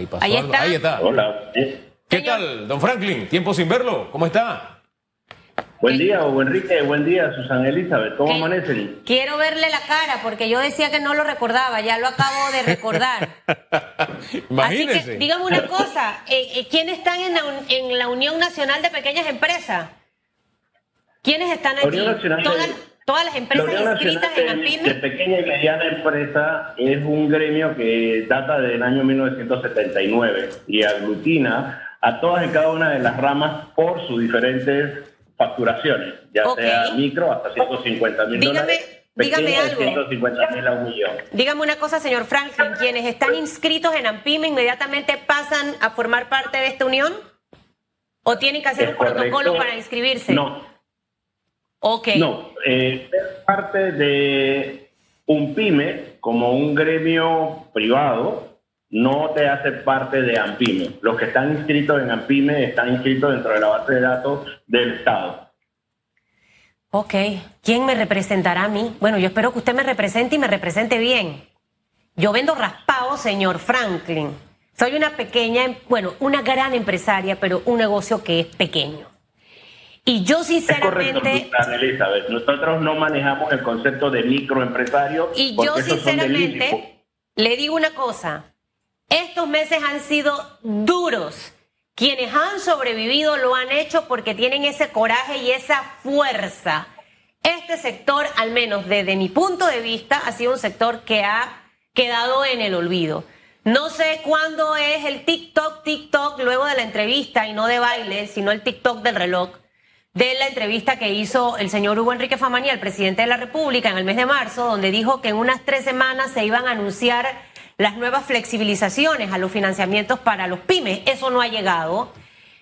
ahí pasó ahí Está. Ahí está. Hola. ¿Qué tal, don Franklin? Tiempo sin verlo. ¿Cómo está? Buen día, Hugo Enrique, buen día, Susana Elizabeth. ¿Cómo amanecen? Quiero verle la cara porque yo decía que no lo recordaba, ya lo acabo de recordar. Imagínese. Así que dígame una cosa, eh, eh, ¿quiénes están en la, en la, Unión Nacional de Pequeñas Empresas? ¿Quiénes están allí? ¿Todas, las empresas inscritas en AMPIME? De pequeña y mediana empresa es un gremio que data del año 1979 y aglutina a todas y cada una de las ramas por sus diferentes facturaciones, ya sea micro hasta 150 mil dólares. Dígame algo. 150 mil a un. Dígame una cosa, señor Franklin. ¿Quienes están inscritos en AMPIME inmediatamente pasan a formar parte de esta unión? ¿O tienen que hacer un protocolo para inscribirse? No. Ok. No. Eh, ser parte de un PYME como un gremio privado no te hace parte de AMPIME. Los que están inscritos en AMPIME están inscritos dentro de la base de datos del Estado. Ok, ¿quién me representará a mí? Bueno, yo espero que usted me represente y me represente bien. Yo vendo raspado, señor Franklin. Soy una pequeña, bueno, una gran empresaria, pero un negocio que es pequeño. Y yo sinceramente... Es correcto, Elizabeth. Nosotros no manejamos el concepto de microempresario. Y yo sinceramente le digo una cosa. Estos meses han sido duros. Quienes han sobrevivido lo han hecho porque tienen ese coraje y esa fuerza. Este sector, al menos desde mi punto de vista, ha sido un sector que ha quedado en el olvido. No sé cuándo es el TikTok, TikTok, luego de la entrevista, y no de baile, sino el TikTok del reloj, de la entrevista que hizo el señor Hugo Enrique Famani al presidente de la República en el mes de marzo, donde dijo que en unas tres semanas se iban a anunciar las nuevas flexibilizaciones a los financiamientos para los pymes. Eso no ha llegado.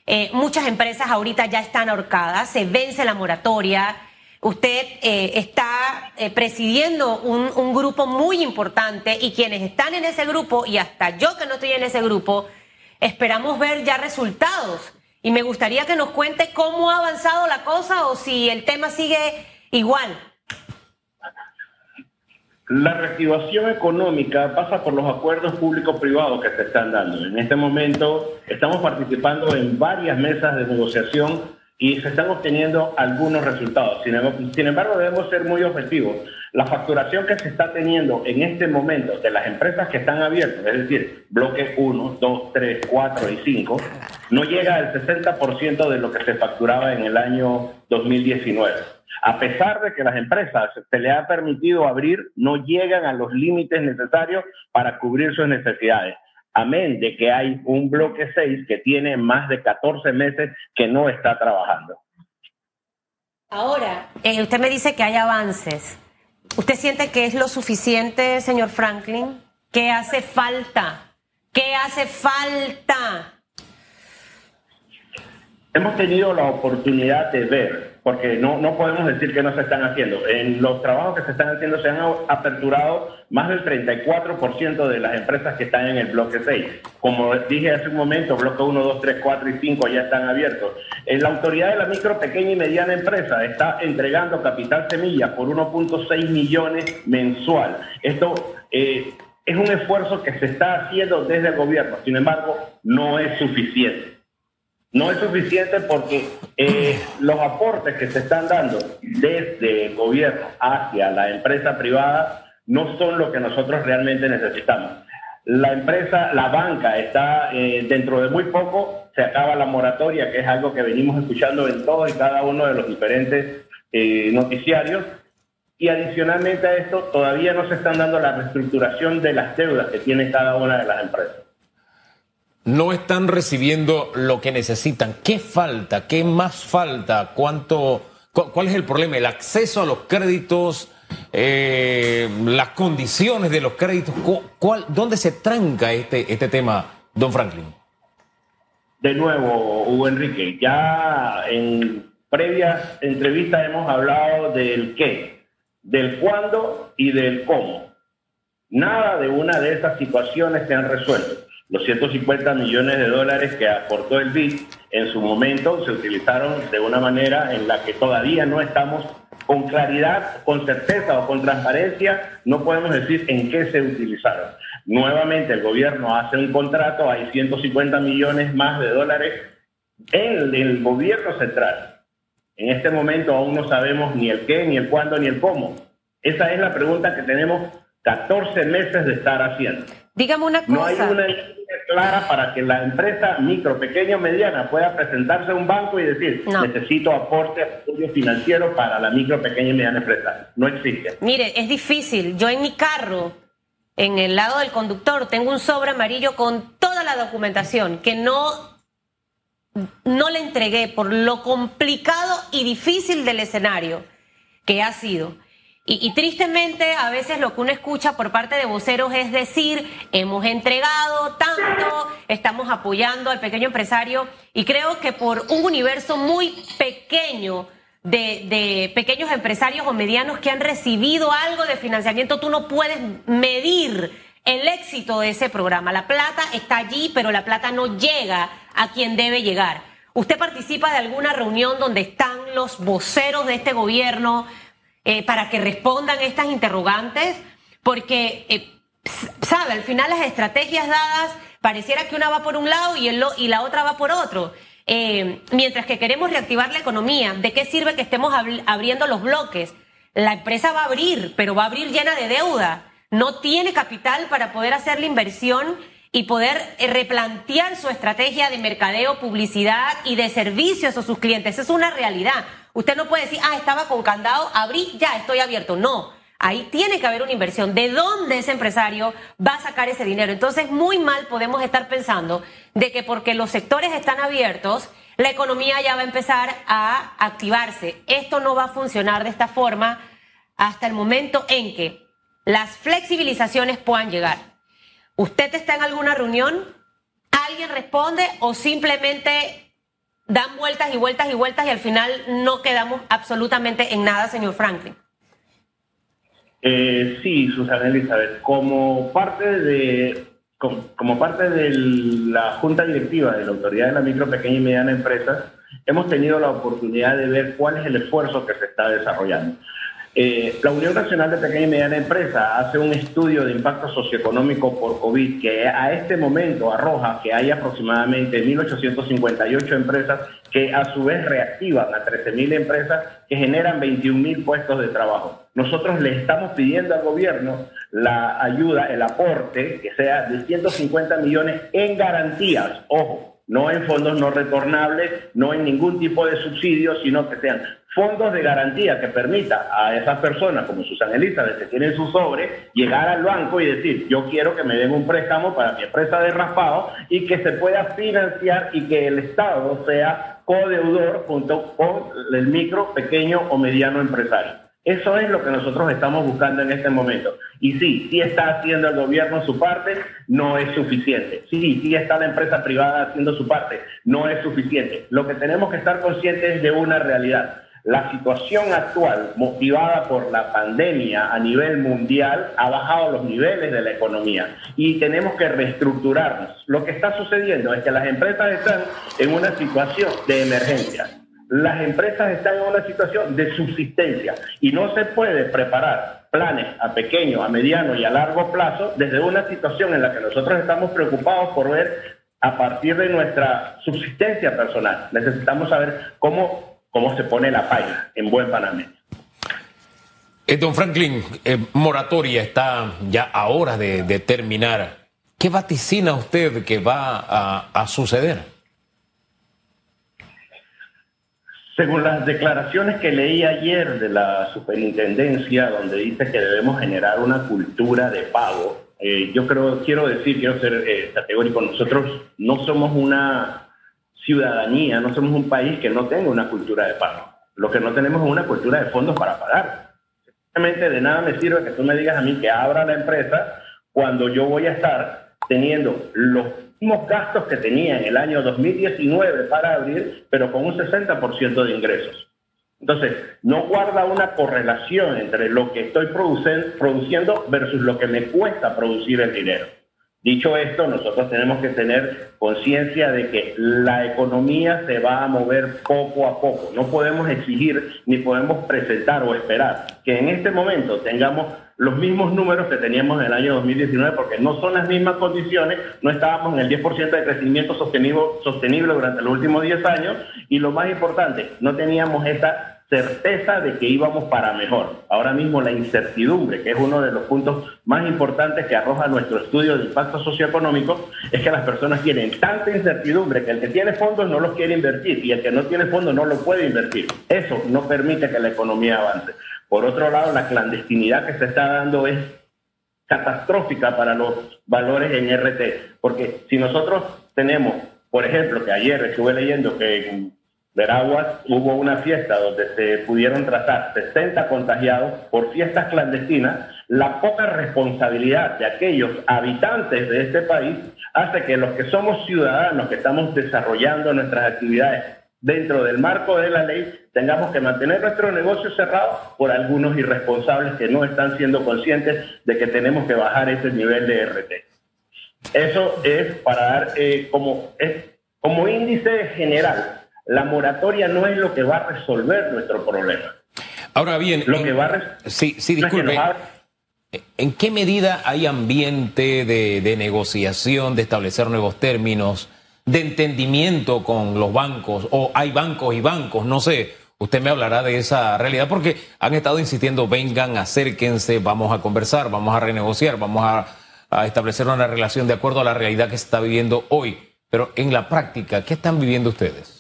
Eh, muchas empresas ahorita ya están ahorcadas, se vence la moratoria. Usted eh, está eh, presidiendo un, un, grupo muy importante y quienes están en ese grupo, y hasta yo que no estoy en ese grupo, esperamos ver ya resultados. Y me gustaría que nos cuente cómo ha avanzado la cosa o si el tema sigue igual. La reactivación económica pasa por los acuerdos público-privados que se están dando. En este momento estamos participando en varias mesas de negociación y se están obteniendo algunos resultados. Sin embargo, debemos ser muy objetivos. La facturación que se está teniendo en este momento de las empresas que están abiertas, es decir, bloques 1, 2, 3, 4 y 5, no llega al 60% de lo que se facturaba en el año 2019 a pesar de que las empresas se les ha permitido abrir, no llegan a los límites necesarios para cubrir sus necesidades. Amén de que hay un bloque 6 que tiene más de 14 meses que no está trabajando. Ahora, eh, usted me dice que hay avances. ¿Usted siente que es lo suficiente, señor Franklin? ¿Qué hace falta? ¿Qué hace falta? Hemos tenido la oportunidad de ver porque no, no podemos decir que no se están haciendo. En los trabajos que se están haciendo se han aperturado más del 34% de las empresas que están en el bloque 6. Como dije hace un momento, bloque 1, 2, 3, 4 y 5 ya están abiertos. La autoridad de la micro, pequeña y mediana empresa está entregando capital semilla por 1.6 millones mensual. Esto eh, es un esfuerzo que se está haciendo desde el gobierno, sin embargo, no es suficiente. No es suficiente porque eh, los aportes que se están dando desde el gobierno hacia la empresa privada no son lo que nosotros realmente necesitamos. La empresa, la banca está eh, dentro de muy poco, se acaba la moratoria, que es algo que venimos escuchando en todos y cada uno de los diferentes eh, noticiarios. Y adicionalmente a esto, todavía no se están dando la reestructuración de las deudas que tiene cada una de las empresas no están recibiendo lo que necesitan. ¿Qué falta? ¿Qué más falta? ¿Cuánto? ¿Cuál es el problema? ¿El acceso a los créditos? Eh, ¿Las condiciones de los créditos? ¿Cuál, ¿Dónde se tranca este, este tema, don Franklin? De nuevo, Hugo Enrique, ya en previas entrevistas hemos hablado del qué, del cuándo y del cómo. Nada de una de esas situaciones se han resuelto. Los 150 millones de dólares que aportó el BID en su momento se utilizaron de una manera en la que todavía no estamos con claridad, con certeza o con transparencia, no podemos decir en qué se utilizaron. nuevamente el gobierno hace un contrato, hay 150 millones más de dólares en el gobierno central. En este momento aún no sabemos ni el qué, ni el cuándo, ni el cómo. Esa es la pregunta que tenemos 14 meses de estar haciendo. Dígame una cosa. No hay una línea clara para que la empresa micro, pequeña o mediana pueda presentarse a un banco y decir, necesito aporte apoyo financiero para la micro, pequeña y mediana empresa. No existe. Mire, es difícil. Yo en mi carro, en el lado del conductor, tengo un sobre amarillo con toda la documentación que no, no le entregué por lo complicado y difícil del escenario que ha sido. Y, tristemente a veces lo que uno escucha por parte de voceros es decir, hemos entregado tanto, estamos apoyando al pequeño empresario y creo que por un universo muy pequeño de, pequeños empresarios o medianos que han recibido algo de financiamiento, tú no puedes medir el éxito de ese programa. La plata está allí, pero la plata no llega a quien debe llegar. ¿Usted participa de alguna reunión donde están los voceros de este gobierno? Eh, para que respondan estas interrogantes, porque, eh, sabe, al final las estrategias dadas pareciera que una va por un lado y, el, y la otra va por otro. Eh, mientras que queremos reactivar la economía, ¿de qué sirve que estemos abriendo los bloques? La empresa va a abrir, pero va a abrir llena de deuda. No tiene capital para poder hacer la inversión y poder replantear su estrategia de mercadeo, publicidad y de servicios a sus clientes. Es una realidad. Usted no puede decir, ah, estaba con candado, abrí, ya estoy abierto. No. Ahí tiene que haber una inversión. ¿De dónde ese empresario va a sacar ese dinero? Entonces, muy mal podemos estar pensando de que porque los sectores están abiertos, la economía ya va a empezar a activarse. Esto no va a funcionar de esta forma hasta el momento en que las flexibilizaciones puedan llegar. ¿Usted está en alguna reunión? ¿Alguien responde o simplemente y vueltas y vueltas y al final no quedamos absolutamente en nada, señor Franklin. Eh, sí, Susana Elizabeth, como parte de como, parte de la junta directiva de la autoridad de la micro, pequeña y mediana empresa, hemos tenido la oportunidad de ver cuál es el esfuerzo que se está desarrollando. Eh, la Unión Nacional de Pequeña y Mediana Empresa hace un estudio de impacto socioeconómico por COVID que a este momento arroja que hay aproximadamente 1.858 empresas que a su vez reactivan a 13.000 empresas que generan 21.000 puestos de trabajo. Nosotros le estamos pidiendo al gobierno la ayuda, el aporte, que sea de 150 millones en garantías, ojo, no en fondos no retornables, no en ningún tipo de subsidio, sino que sean fondos de garantía que permita a esas personas como Susana Elizabeth que tienen su sobre llegar al banco y decir yo quiero que me den un préstamo para mi empresa de raspado y que se pueda financiar y que el Estado sea codeudor junto con el micro, pequeño o mediano empresario. Eso es lo que nosotros estamos buscando en este momento. Y sí, sí está haciendo el gobierno su parte, no es suficiente. Sí, sí está la empresa privada haciendo su parte, no es suficiente. Lo que tenemos que estar conscientes es de una realidad. La situación actual, motivada por la pandemia a nivel mundial, ha bajado los niveles de la economía y tenemos que reestructurarnos. Lo que está sucediendo es que las empresas están en una situación de emergencia las empresas están en una situación de subsistencia y no se puede preparar planes a pequeño, a mediano y a largo plazo desde una situación en la que nosotros estamos preocupados por ver a partir de nuestra subsistencia personal. Necesitamos saber cómo, cómo se pone la paila en buen panameño. Eh, don Franklin, eh, moratoria está ya a hora de, terminar. ¿Qué vaticina usted que va a suceder? Según las declaraciones que leí ayer de la superintendencia, donde dice que debemos generar una cultura de pago, eh, yo creo, quiero decir, quiero ser eh, categórico, nosotros no somos una ciudadanía, no somos un país que no tenga una cultura de pago. Lo que no tenemos es una cultura de fondos para pagar. Simplemente de nada me sirve que tú me digas a mí que abra la empresa cuando yo voy a estar teniendo los mismos gastos que tenía en el año 2019 para abrir, pero con un 60% de ingresos. Entonces, no guarda una correlación entre lo que estoy produciendo versus lo que me cuesta producir el dinero. Dicho esto, nosotros tenemos que tener conciencia de que la economía se va a mover poco a poco. No podemos exigir ni podemos presentar o esperar que en este momento tengamos los mismos números que teníamos en el año 2019, porque no son las mismas condiciones, no estábamos en el 10% de crecimiento sostenible, sostenible durante los últimos 10 años, y lo más importante, no teníamos esa certeza de que íbamos para mejor. Ahora mismo la incertidumbre, que es uno de los puntos más importantes que arroja nuestro estudio de impacto socioeconómico, es que las personas tienen tanta incertidumbre que el que tiene fondos no los quiere invertir y el que no tiene fondos no lo puede invertir. Eso no permite que la economía avance. Por otro lado, la clandestinidad que se está dando es catastrófica para los valores en RT, porque si nosotros tenemos, por ejemplo, que ayer estuve leyendo que Veraguas hubo una fiesta donde se pudieron trazar 60 contagiados por fiestas clandestinas. La poca responsabilidad de aquellos habitantes de este país hace que los que somos ciudadanos, que estamos desarrollando nuestras actividades dentro del marco de la ley, tengamos que mantener nuestro negocio cerrado por algunos irresponsables que no están siendo conscientes de que tenemos que bajar ese nivel de RT. Eso es para dar eh, como, como índice general la moratoria no es lo que va a resolver nuestro problema. Ahora bien, lo que va a sí, sí, disculpe. ¿En qué medida hay ambiente de, de, negociación, de establecer nuevos términos, de entendimiento con los bancos? ¿O hay bancos y bancos? No sé, usted me hablará de esa realidad porque han estado insistiendo, vengan, acérquense, vamos a conversar, vamos a renegociar, vamos a, a establecer una relación de acuerdo a la realidad que se está viviendo hoy. Pero en la práctica, ¿qué están viviendo ustedes?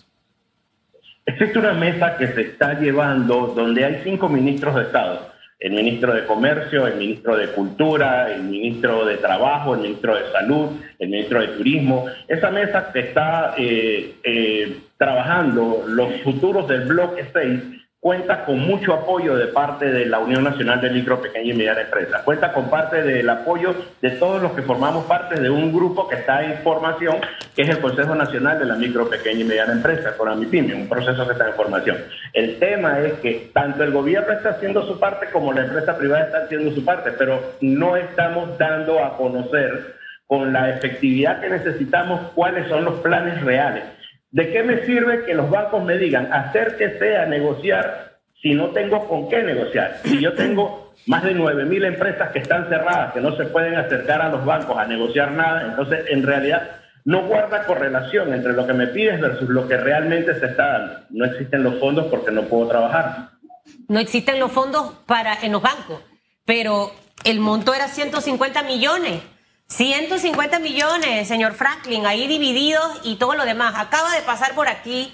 Existe una mesa que se está llevando donde hay cinco ministros de Estado. El ministro de Comercio, el ministro de Cultura, el ministro de Trabajo, el ministro de Salud, el ministro de Turismo. Esa mesa que está eh, eh, trabajando los futuros del bloque 6 cuenta con mucho apoyo de parte de la Unión Nacional de Micro, Pequeña y Mediana Empresa. Cuenta con parte del apoyo de todos los que formamos parte de un grupo que está en formación, que es el Consejo Nacional de la Micro, Pequeña y Mediana Empresa, con AMIPIME, un proceso que está en formación. El tema es que tanto el gobierno está haciendo su parte como la empresa privada está haciendo su parte, pero no estamos dando a conocer con la efectividad que necesitamos cuáles son los planes reales ¿De qué me sirve que los bancos me digan acérquese a negociar si no tengo con qué negociar? Si yo tengo más de 9.000 empresas que están cerradas, que no se pueden acercar a los bancos a negociar nada, entonces en realidad no guarda correlación entre lo que me pides versus lo que realmente se está dando. No existen los fondos porque no puedo trabajar. No existen los fondos para en los bancos, pero el monto era 150 millones. 150 millones, señor Franklin, ahí divididos y todo lo demás. Acaba de pasar por aquí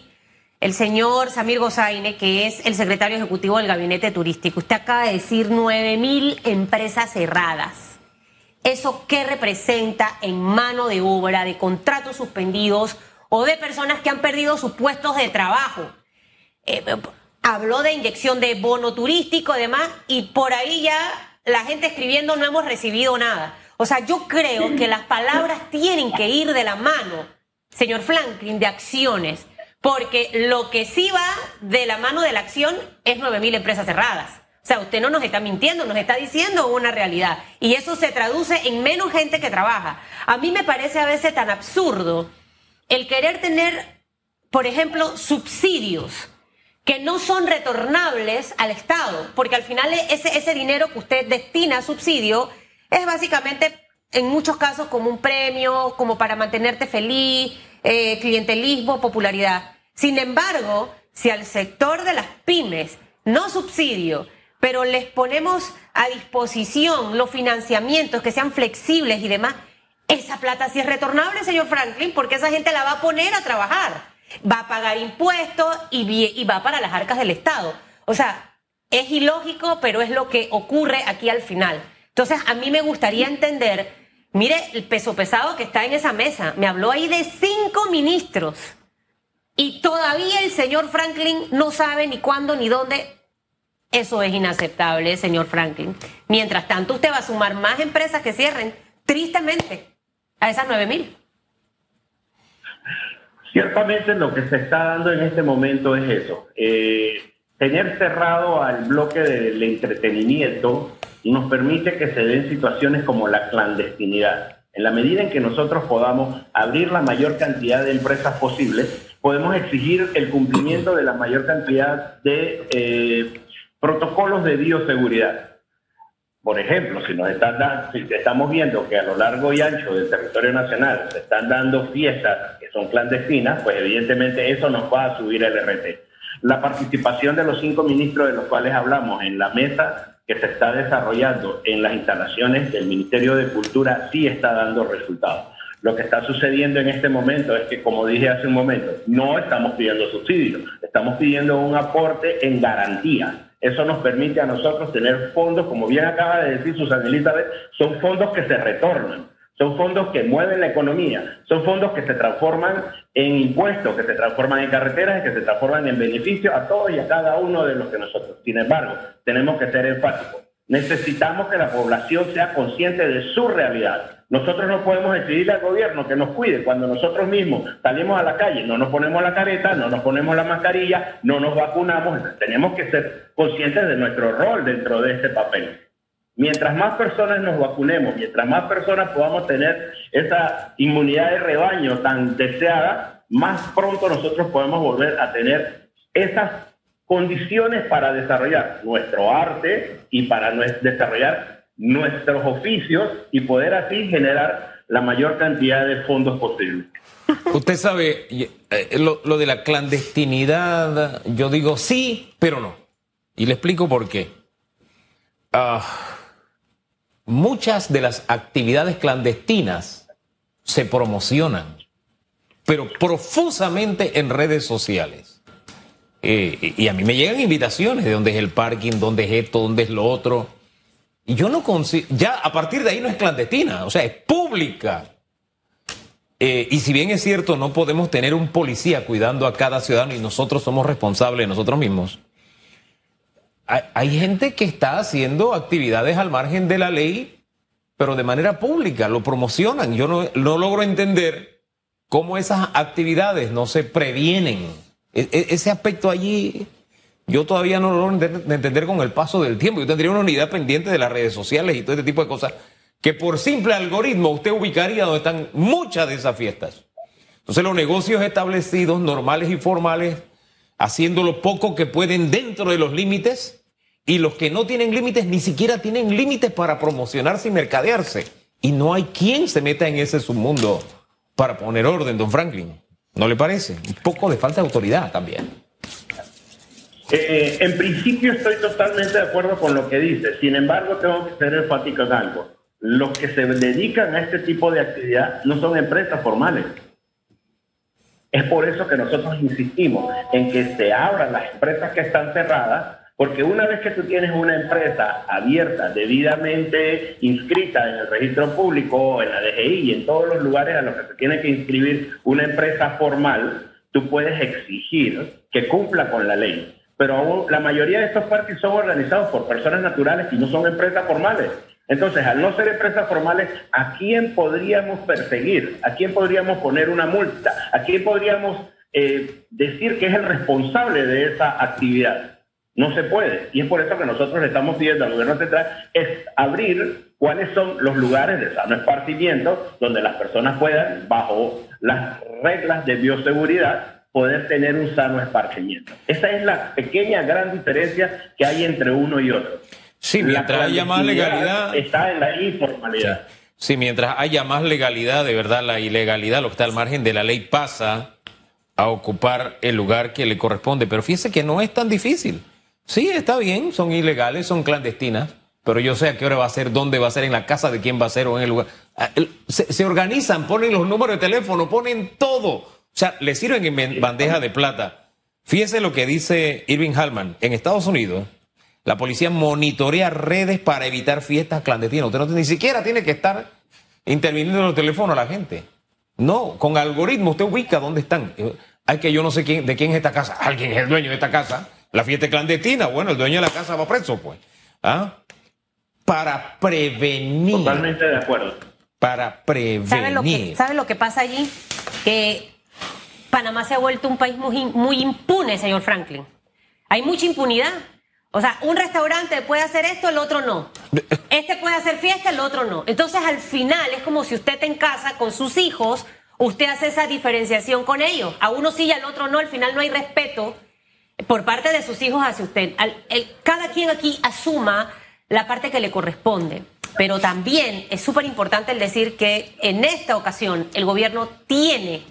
el señor Samir Gozaine, que es el secretario ejecutivo del gabinete turístico. Usted acaba de decir 9 mil empresas cerradas. ¿Eso qué representa en mano de obra, de contratos suspendidos o de personas que han perdido sus puestos de trabajo? Eh, habló de inyección de bono turístico, además, y por ahí ya la gente escribiendo no hemos recibido nada. O sea, yo creo que las palabras tienen que ir de la mano, señor Franklin, de acciones, porque lo que sí va de la mano de la acción es 9.000 empresas cerradas. O sea, usted no nos está mintiendo, nos está diciendo una realidad. Y eso se traduce en menos gente que trabaja. A mí me parece a veces tan absurdo el querer tener, por ejemplo, subsidios que no son retornables al Estado, porque al final ese, ese dinero que usted destina a subsidio es básicamente en muchos casos como un premio, como para mantenerte feliz, eh, clientelismo, popularidad. Sin embargo, si al sector de las pymes no subsidio, pero les ponemos a disposición los financiamientos que sean flexibles y demás, esa plata sí es retornable, señor Franklin, porque esa gente la va a poner a trabajar, va a pagar impuestos y, y va para las arcas del Estado. O sea, es ilógico, pero es lo que ocurre aquí al final. Entonces, a mí me gustaría entender, mire el peso pesado que está en esa mesa. Me habló ahí de cinco ministros. Y todavía el señor Franklin no sabe ni cuándo ni dónde. Eso es inaceptable, señor Franklin. Mientras tanto, usted va a sumar más empresas que cierren, tristemente, a esas nueve mil. Ciertamente lo que se está dando en este momento es eso. Eh, tener cerrado al bloque del entretenimiento nos permite que se den situaciones como la clandestinidad. En la medida en que nosotros podamos abrir la mayor cantidad de empresas posibles, podemos exigir el cumplimiento de la mayor cantidad de eh, protocolos de bioseguridad. por ejemplo, si nos están si estamos viendo que a lo largo y ancho del territorio nacional se están dando fiestas que son clandestinas, pues evidentemente eso nos va a subir el RT. La participación de los cinco ministros de los cuales hablamos en la mesa que se está desarrollando en las instalaciones del Ministerio de Cultura sí está dando resultados. Lo que está sucediendo en este momento es que, como dije hace un momento, no estamos pidiendo subsidios, estamos pidiendo un aporte en garantía. Eso nos permite a nosotros tener fondos, como bien acaba de decir Susana Elizabeth, son fondos que se retornan, son fondos que mueven la economía, son fondos que se transforman en impuestos, que se transforman en carreteras que se transforman en beneficios a todos y a cada uno de los que nosotros. Sin embargo, tenemos que ser enfáticos. Necesitamos que la población sea consciente de su realidad nosotros no podemos decidirle al gobierno que nos cuide cuando nosotros mismos salimos a la calle, no nos ponemos la careta, no nos ponemos la mascarilla, no nos vacunamos. Tenemos que ser conscientes de nuestro rol dentro de este papel. Mientras más personas nos vacunemos, mientras más personas podamos tener esa inmunidad de rebaño tan deseada, más pronto nosotros podemos volver a tener esas condiciones para desarrollar nuestro arte y para desarrollar nuestros oficios y poder así generar la mayor cantidad de fondos posible. Usted sabe, eh, lo, de la clandestinidad, yo digo sí, pero no. Y le explico por qué. Ah, muchas de las actividades clandestinas se promocionan, pero profusamente en redes sociales. Eh, y a mí me llegan invitaciones de dónde es el parking, dónde es esto, dónde es lo otro. Y yo no consigo, ya a partir de ahí no es clandestina, o sea, es pública. Eh, y si bien es cierto, no podemos tener un policía cuidando a cada ciudadano y nosotros somos responsables de nosotros mismos, hay, gente que está haciendo actividades al margen de la ley, pero de manera pública, lo promocionan. Yo no, logro entender cómo esas actividades no se previenen. E, e, ese aspecto allí yo todavía no lo logro entender con el paso del tiempo. Yo tendría una unidad pendiente de las redes sociales y todo este tipo de cosas que por simple algoritmo usted ubicaría donde están muchas de esas fiestas. Entonces los negocios establecidos, normales y formales, haciendo lo poco que pueden dentro de los límites y los que no tienen límites ni siquiera tienen límites para promocionarse y mercadearse. Y no hay quien se meta en ese submundo para poner orden, don Franklin. ¿No le parece? Un poco de falta de autoridad también. Eh, en principio estoy totalmente de acuerdo con lo que dice, sin embargo tengo que ser enfático en algo. Los que se dedican a este tipo de actividad no son empresas formales. Es por eso que nosotros insistimos en que se abran las empresas que están cerradas, porque una vez que tú tienes una empresa abierta, debidamente inscrita en el registro público, en la DGI y en todos los lugares a los que se tiene que inscribir una empresa formal, tú puedes exigir que cumpla con la ley pero la mayoría de estos parques son organizados por personas naturales y no son empresas formales. Entonces, al no ser empresas formales, ¿a quién podríamos perseguir? ¿A quién podríamos poner una multa? ¿A quién podríamos eh, decir que es el responsable de esa actividad? No se puede. Y es por eso que nosotros le estamos pidiendo al gobierno central es abrir cuáles son los lugares de sano esparcimiento donde las personas puedan, bajo las reglas de bioseguridad, poder tener un sano esparcimiento. Esa es la pequeña gran diferencia que hay entre uno y otro. Sí, mientras haya más legalidad. Está en la informalidad. Sí. mientras haya más legalidad, de verdad la ilegalidad, lo que está al margen de la ley, pasa a ocupar el lugar que le corresponde. Pero fíjese que no es tan difícil. Sí, está bien, son ilegales, son clandestinas, pero yo sé a qué hora va a ser, dónde va a ser, en la casa de quién va a ser o en el lugar. Ah, se organizan, ponen los números de teléfono, ponen todo o sea, le sirven en bandeja de plata. Fíjese lo que dice Irving Hallman. En Estados Unidos, la policía monitorea redes para evitar fiestas clandestinas. Usted no, ni siquiera tiene que estar interviniendo en los teléfonos a la gente. No, con algoritmo usted ubica dónde están. Hay que yo no sé quién, de quién es esta casa. Alguien es el dueño de esta casa. La fiesta es clandestina. Bueno, el dueño de la casa va preso, pues. ¿Ah? Para prevenir. Totalmente de acuerdo. Para prevenir. ¿Sabe lo que, ¿sabe lo que pasa allí? Que Panamá se ha vuelto un país muy, muy impune, señor Franklin. Hay mucha impunidad. O sea, un restaurante puede hacer esto, el otro no. Este puede hacer fiesta, el otro no. Entonces, al final, es como si usted en casa con sus hijos, usted hace esa diferenciación con ellos. A uno sí y al otro no. Al final no hay respeto por parte de sus hijos hacia usted. cada quien aquí asuma la parte que le corresponde. Pero también es súper importante el decir que en esta ocasión el gobierno tiene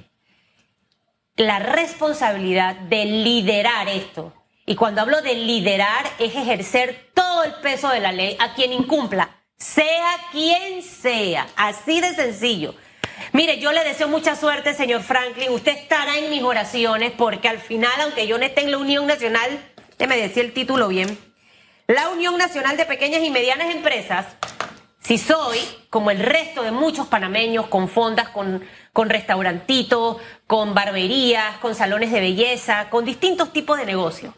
la responsabilidad de liderar esto. Y cuando hablo de liderar es ejercer todo el peso de la ley a quien incumpla, sea quien sea, así de sencillo. Mire, yo le deseo mucha suerte, señor Franklin. Usted estará en mis oraciones porque al final, aunque yo no esté en la Unión Nacional, me decía el título bien, la Unión Nacional de Pequeñas y Medianas Empresas, si soy, como el resto de muchos panameños, con fondas, con, con restaurantitos, con barberías, con salones de belleza, con distintos tipos de negocios,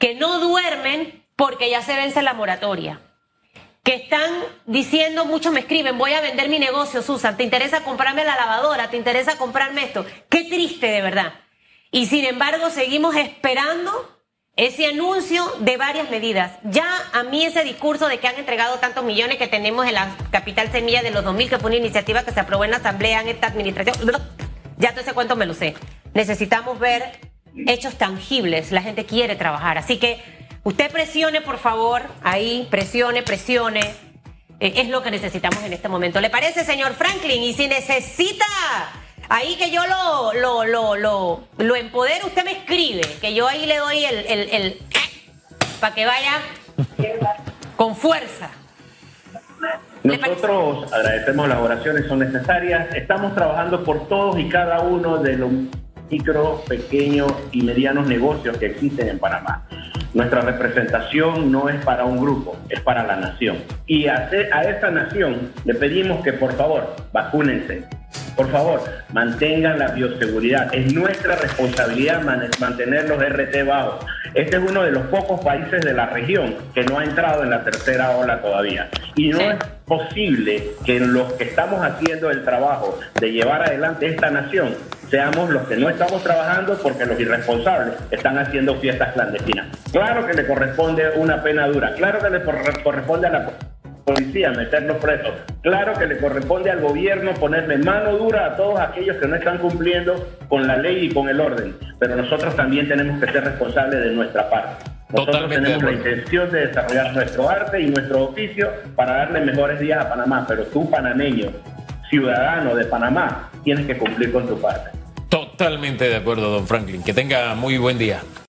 que no duermen porque ya se vence la moratoria, que están diciendo, muchos me escriben, voy a vender mi negocio, Susan, ¿te interesa comprarme la lavadora? ¿Te interesa comprarme esto? Qué triste de verdad. Y sin embargo, seguimos esperando ese anuncio de varias medidas. Ya a mí ese discurso de que han entregado tantos millones que tenemos en la capital semilla de los 2000, que fue una iniciativa que se aprobó en la Asamblea en esta administración, ya todo ese cuento me lo sé. Necesitamos ver hechos tangibles. La gente quiere trabajar. Así que usted presione, por favor, ahí, presione, presione. Eh, es lo que necesitamos en este momento. ¿Le parece, señor Franklin? Y si necesita Ahí que yo lo, lo, lo, lo, lo empodero, usted me escribe, que yo ahí le doy el, el, el para que vaya con fuerza. Nosotros agradecemos las oraciones, son necesarias. Estamos trabajando por todos y cada uno de los micro, pequeños y medianos negocios que existen en Panamá. Nuestra representación no es para un grupo, es para la nación. Y a, a esa nación le pedimos que por favor vacúnense, por favor, mantengan la bioseguridad. Es nuestra responsabilidad mantener los RT bajos. Este es uno de los pocos países de la región que no ha entrado en la tercera ola todavía. Y no es posible que los que estamos haciendo el trabajo de llevar adelante esta nación seamos los que no estamos trabajando porque los irresponsables están haciendo fiestas clandestinas. Claro que le corresponde una pena dura, claro que le corresponde a la policía meterlos presos. Claro que le corresponde al gobierno ponerle mano dura a todos aquellos que no están cumpliendo con la ley y con el orden, pero nosotros también tenemos que ser responsables de nuestra parte. Nosotros tenemos la intención de desarrollar nuestro arte y nuestro oficio para darle mejores días a Panamá, pero tú, panameño, ciudadano de Panamá, tienes que cumplir con tu parte. Totalmente de acuerdo, don Franklin. Que tenga muy buen día.